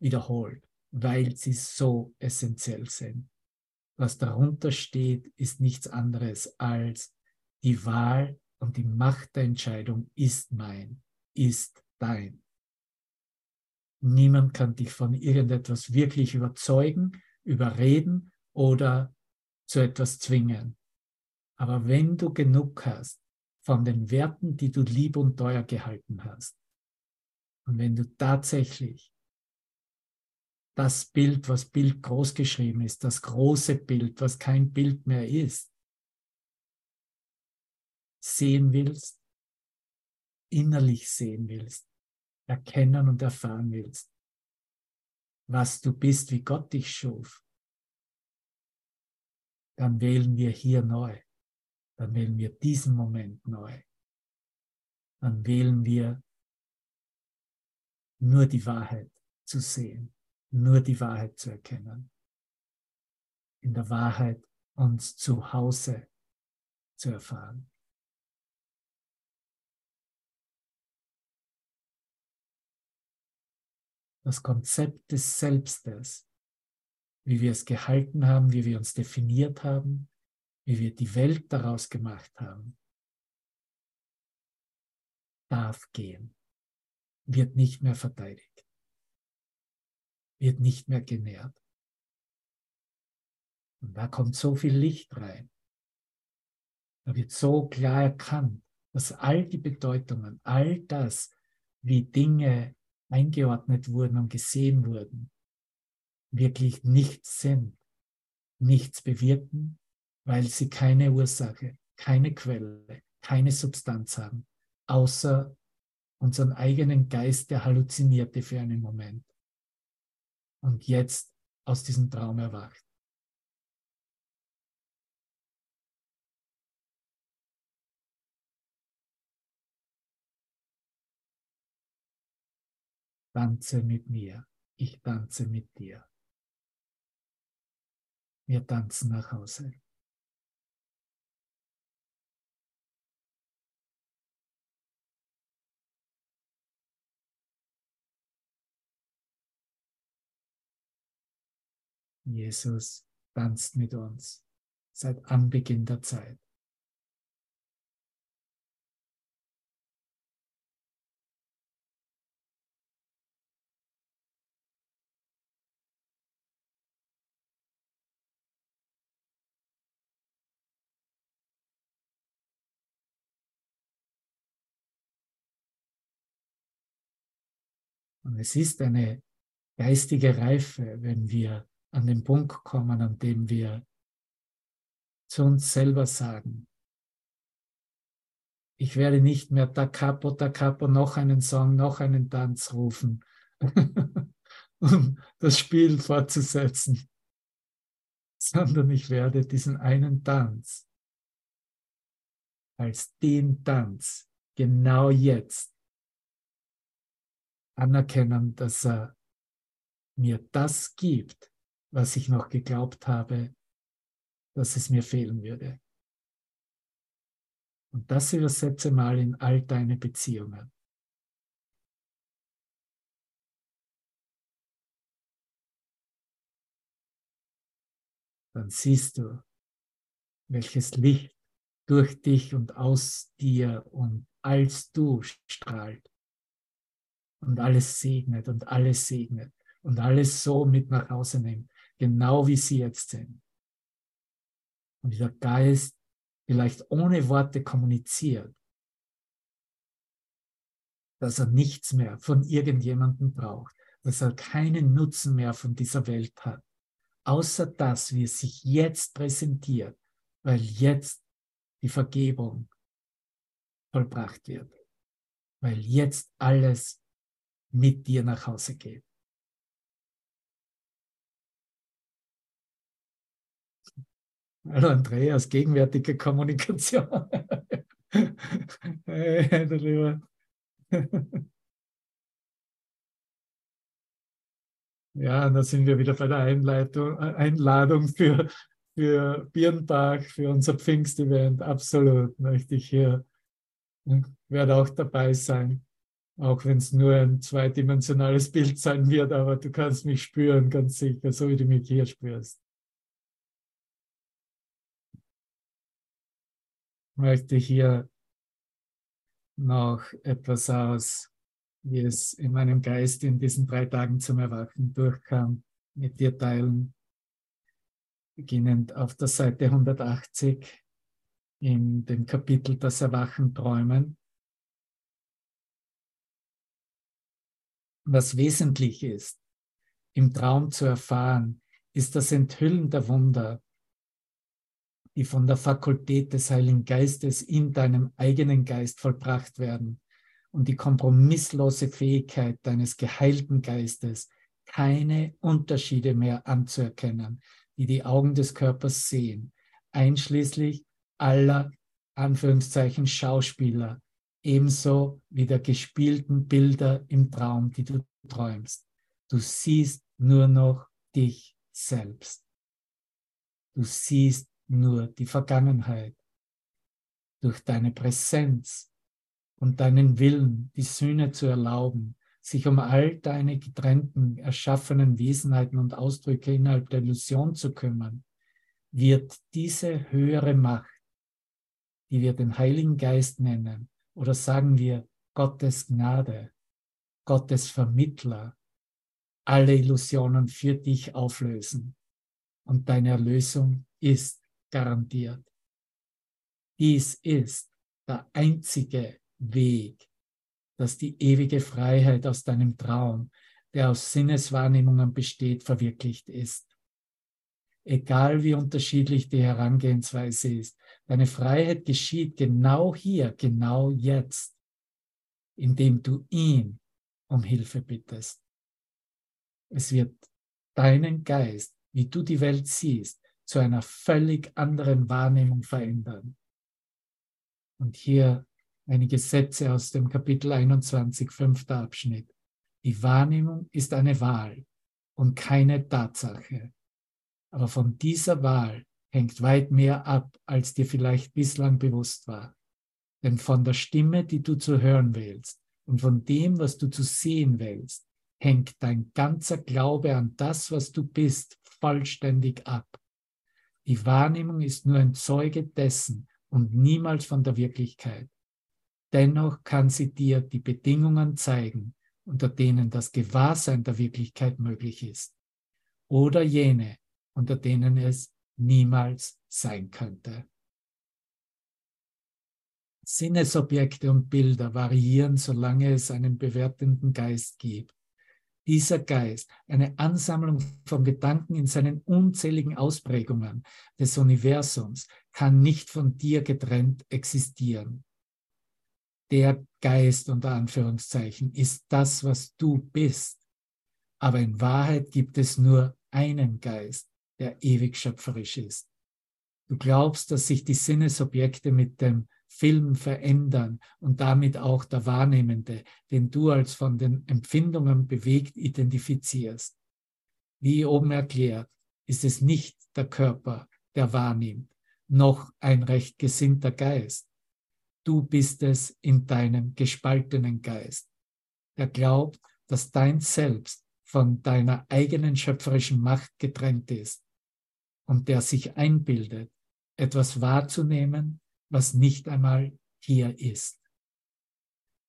wiederholt, weil sie so essentiell sind. Was darunter steht, ist nichts anderes als die Wahl und die Macht der Entscheidung ist mein, ist dein. Niemand kann dich von irgendetwas wirklich überzeugen, überreden oder zu etwas zwingen. Aber wenn du genug hast von den Werten, die du lieb und teuer gehalten hast, und wenn du tatsächlich das Bild, was Bild groß geschrieben ist, das große Bild, was kein Bild mehr ist, sehen willst, innerlich sehen willst, erkennen und erfahren willst, was du bist, wie Gott dich schuf, dann wählen wir hier neu. Dann wählen wir diesen Moment neu. Dann wählen wir nur die Wahrheit zu sehen, nur die Wahrheit zu erkennen. In der Wahrheit uns zu Hause zu erfahren. Das Konzept des Selbstes wie wir es gehalten haben, wie wir uns definiert haben, wie wir die Welt daraus gemacht haben, darf gehen, wird nicht mehr verteidigt, wird nicht mehr genährt. Und da kommt so viel Licht rein. Da wird so klar erkannt, dass all die Bedeutungen, all das, wie Dinge eingeordnet wurden und gesehen wurden, wirklich nichts sind, nichts bewirken, weil sie keine Ursache, keine Quelle, keine Substanz haben, außer unseren eigenen Geist, der halluzinierte für einen Moment und jetzt aus diesem Traum erwacht. Tanze mit mir, ich tanze mit dir. Wir tanzen nach Hause. Jesus tanzt mit uns seit Anbeginn der Zeit. Und es ist eine geistige Reife, wenn wir an den Punkt kommen, an dem wir zu uns selber sagen, ich werde nicht mehr da capo, da capo, noch einen Song, noch einen Tanz rufen, um das Spiel fortzusetzen, sondern ich werde diesen einen Tanz als den Tanz genau jetzt anerkennen, dass er mir das gibt, was ich noch geglaubt habe, dass es mir fehlen würde. Und das übersetze mal in all deine Beziehungen. Dann siehst du, welches Licht durch dich und aus dir und als du strahlt und alles segnet und alles segnet und alles so mit nach Hause nimmt, genau wie sie jetzt sind. Und dieser Geist vielleicht ohne Worte kommuniziert, dass er nichts mehr von irgendjemandem braucht, dass er keinen Nutzen mehr von dieser Welt hat, außer das, wie es sich jetzt präsentiert, weil jetzt die Vergebung vollbracht wird, weil jetzt alles mit dir nach Hause geht. Andreas, gegenwärtige Kommunikation. hey, du lieber. Ja, da sind wir wieder bei der Einleitung, Einladung für, für Birntag, für unser Pfingst-Event. Absolut möchte ich hier, werde auch dabei sein, auch wenn es nur ein zweidimensionales Bild sein wird, aber du kannst mich spüren, ganz sicher, so wie du mich hier spürst. Möchte hier noch etwas aus, wie es in meinem Geist in diesen drei Tagen zum Erwachen durchkam, mit dir teilen. Beginnend auf der Seite 180 in dem Kapitel Das Erwachen träumen. Was wesentlich ist, im Traum zu erfahren, ist das Enthüllen der Wunder, die von der Fakultät des Heiligen Geistes in deinem eigenen Geist vollbracht werden und die kompromisslose Fähigkeit deines geheilten Geistes, keine Unterschiede mehr anzuerkennen, die die Augen des Körpers sehen, einschließlich aller Anführungszeichen Schauspieler, ebenso wie der gespielten Bilder im Traum, die du träumst. Du siehst nur noch dich selbst. Du siehst nur die Vergangenheit. Durch deine Präsenz und deinen Willen, die Sühne zu erlauben, sich um all deine getrennten, erschaffenen Wesenheiten und Ausdrücke innerhalb der Illusion zu kümmern, wird diese höhere Macht, die wir den Heiligen Geist nennen, oder sagen wir Gottes Gnade, Gottes Vermittler, alle Illusionen für dich auflösen. Und deine Erlösung ist garantiert. Dies ist der einzige Weg, dass die ewige Freiheit aus deinem Traum, der aus Sinneswahrnehmungen besteht, verwirklicht ist. Egal wie unterschiedlich die Herangehensweise ist, deine Freiheit geschieht genau hier, genau jetzt, indem du ihn um Hilfe bittest. Es wird deinen Geist, wie du die Welt siehst, zu einer völlig anderen Wahrnehmung verändern. Und hier einige Sätze aus dem Kapitel 21, fünfter Abschnitt. Die Wahrnehmung ist eine Wahl und keine Tatsache. Aber von dieser Wahl hängt weit mehr ab, als dir vielleicht bislang bewusst war. Denn von der Stimme, die du zu hören wählst und von dem, was du zu sehen wählst, hängt dein ganzer Glaube an das, was du bist, vollständig ab. Die Wahrnehmung ist nur ein Zeuge dessen und niemals von der Wirklichkeit. Dennoch kann sie dir die Bedingungen zeigen, unter denen das Gewahrsein der Wirklichkeit möglich ist. Oder jene, unter denen es niemals sein könnte. Sinnesobjekte und Bilder variieren, solange es einen bewertenden Geist gibt dieser Geist, eine Ansammlung von Gedanken in seinen unzähligen Ausprägungen des Universums, kann nicht von dir getrennt existieren. Der Geist unter Anführungszeichen ist das, was du bist. Aber in Wahrheit gibt es nur einen Geist, der ewig schöpferisch ist. Du glaubst, dass sich die Sinnesobjekte mit dem Film verändern und damit auch der Wahrnehmende, den du als von den Empfindungen bewegt identifizierst. Wie oben erklärt, ist es nicht der Körper, der wahrnimmt, noch ein recht gesinnter Geist. Du bist es in deinem gespaltenen Geist, der glaubt, dass dein Selbst von deiner eigenen schöpferischen Macht getrennt ist und der sich einbildet, etwas wahrzunehmen, was nicht einmal hier ist.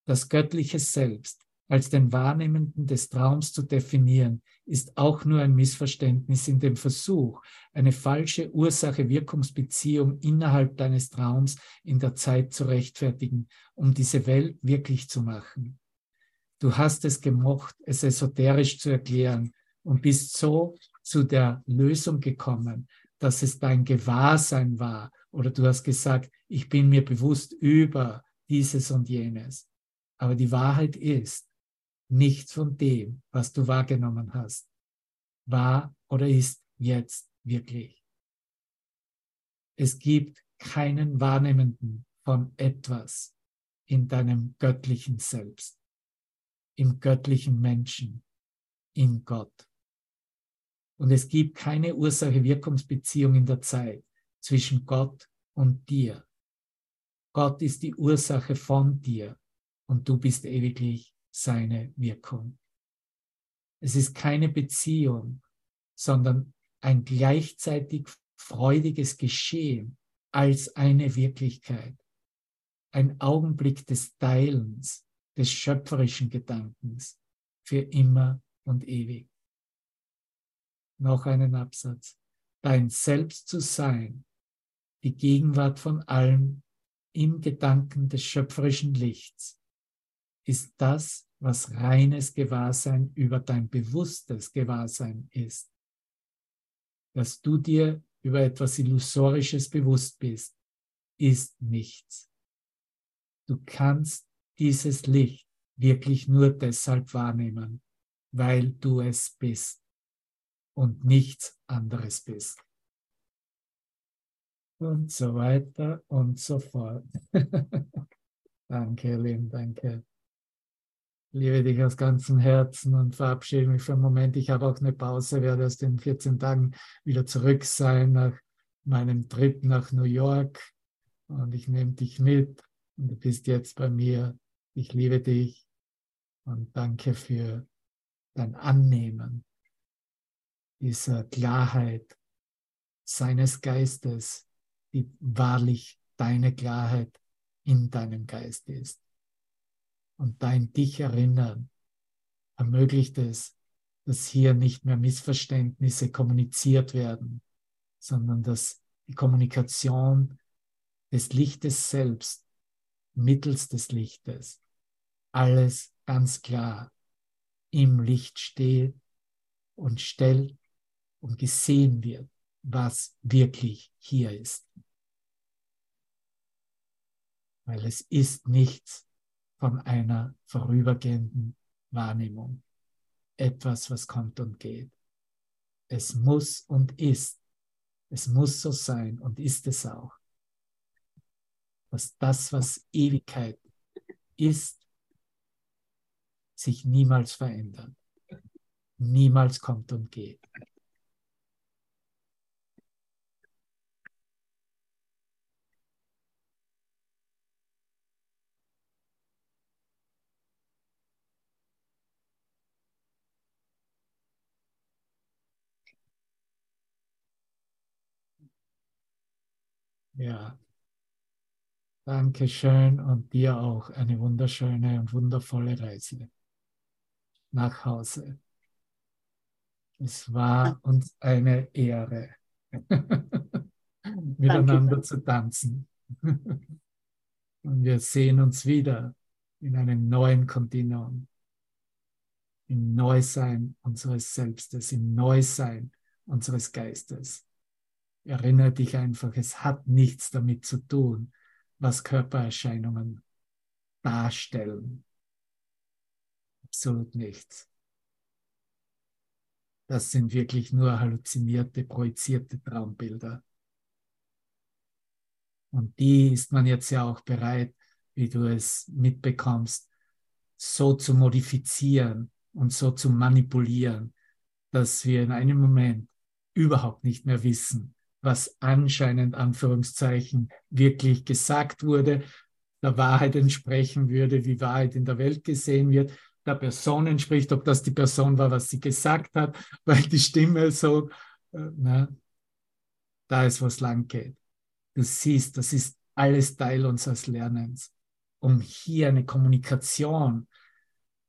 Das göttliche Selbst als den Wahrnehmenden des Traums zu definieren, ist auch nur ein Missverständnis in dem Versuch, eine falsche Ursache-Wirkungsbeziehung innerhalb deines Traums in der Zeit zu rechtfertigen, um diese Welt wirklich zu machen. Du hast es gemocht, es esoterisch zu erklären und bist so zu der Lösung gekommen, dass es dein Gewahrsein war oder du hast gesagt, ich bin mir bewusst über dieses und jenes. Aber die Wahrheit ist, Nichts von dem, was du wahrgenommen hast, war oder ist jetzt wirklich. Es gibt keinen Wahrnehmenden von etwas in deinem göttlichen Selbst, im göttlichen Menschen, in Gott. Und es gibt keine Ursache-Wirkungsbeziehung in der Zeit zwischen Gott und dir. Gott ist die Ursache von dir und du bist ewiglich seine Wirkung. Es ist keine Beziehung, sondern ein gleichzeitig freudiges Geschehen als eine Wirklichkeit. Ein Augenblick des Teilens, des schöpferischen Gedankens für immer und ewig. Noch einen Absatz. Dein Selbst zu sein, die Gegenwart von allem im Gedanken des schöpferischen Lichts, ist das, was reines Gewahrsein über dein bewusstes Gewahrsein ist. Dass du dir über etwas Illusorisches bewusst bist, ist nichts. Du kannst dieses Licht wirklich nur deshalb wahrnehmen, weil du es bist und nichts anderes bist. Und so weiter und so fort. danke, Lynn, danke. Liebe dich aus ganzem Herzen und verabschiede mich für einen Moment. Ich habe auch eine Pause, werde erst in 14 Tagen wieder zurück sein nach meinem Trip nach New York. Und ich nehme dich mit und du bist jetzt bei mir. Ich liebe dich und danke für dein Annehmen dieser Klarheit seines Geistes, die wahrlich deine Klarheit in deinem Geist ist. Und dein dich erinnern ermöglicht es, dass hier nicht mehr Missverständnisse kommuniziert werden, sondern dass die Kommunikation des Lichtes selbst mittels des Lichtes alles ganz klar im Licht steht und stellt und gesehen wird, was wirklich hier ist. Weil es ist nichts von einer vorübergehenden Wahrnehmung. Etwas, was kommt und geht. Es muss und ist. Es muss so sein und ist es auch. Dass das, was Ewigkeit ist, sich niemals verändert. Niemals kommt und geht. Ja. Dankeschön und dir auch eine wunderschöne und wundervolle Reise nach Hause. Es war uns eine Ehre, miteinander Danke. zu tanzen. und wir sehen uns wieder in einem neuen Kontinuum, im Neusein unseres Selbstes, im Neusein unseres Geistes erinnere dich einfach, es hat nichts damit zu tun, was Körpererscheinungen darstellen. Absolut nichts. Das sind wirklich nur halluzinierte, projizierte Traumbilder. Und die ist man jetzt ja auch bereit, wie du es mitbekommst, so zu modifizieren und so zu manipulieren, dass wir in einem Moment überhaupt nicht mehr wissen, was anscheinend Anführungszeichen wirklich gesagt wurde, der Wahrheit entsprechen würde, wie Wahrheit in der Welt gesehen wird, der Person entspricht, ob das die Person war, was sie gesagt hat, weil die Stimme so, äh, na, da ist was lang geht. Du siehst, das ist alles Teil unseres Lernens, um hier eine Kommunikation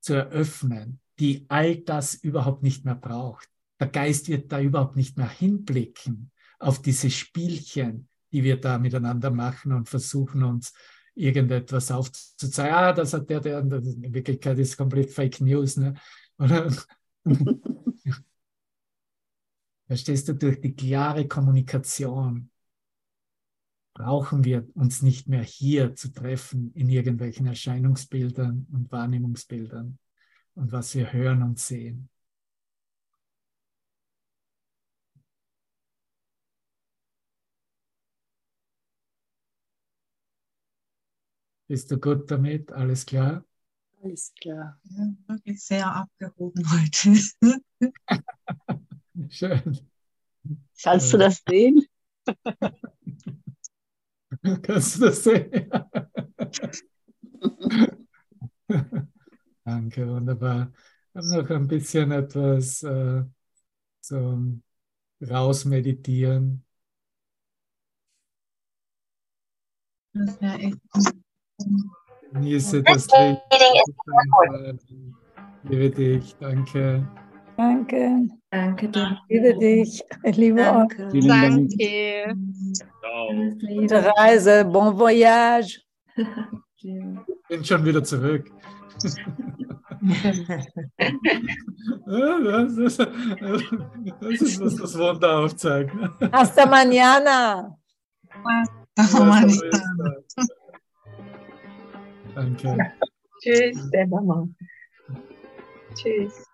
zu eröffnen, die all das überhaupt nicht mehr braucht. Der Geist wird da überhaupt nicht mehr hinblicken auf diese Spielchen, die wir da miteinander machen und versuchen uns irgendetwas aufzuzeigen. Ah, das hat der, der, in Wirklichkeit ist komplett Fake News. Ne? Verstehst du, durch die klare Kommunikation brauchen wir uns nicht mehr hier zu treffen in irgendwelchen Erscheinungsbildern und Wahrnehmungsbildern. und was wir hören und sehen. Bist du gut damit? Alles klar? Alles klar. Ja, wirklich sehr abgehoben heute. Schön. Kannst du das sehen? Kannst du das sehen? Danke, wunderbar. Ich habe noch ein bisschen etwas äh, zum Rausmeditieren. Das wäre echt. Genieße das Licht. Liebe dich, danke. Danke. Danke dir. Ich liebe dich. Ich liebe euch. Danke. Dank. Danke. Gute Reise. Bon voyage. Bin schon wieder zurück. Das ist, das ist, was das Wunder aufzeigt. Hasta mañana. Da Ja, Danke. Tschüss, Mama. Tschüss.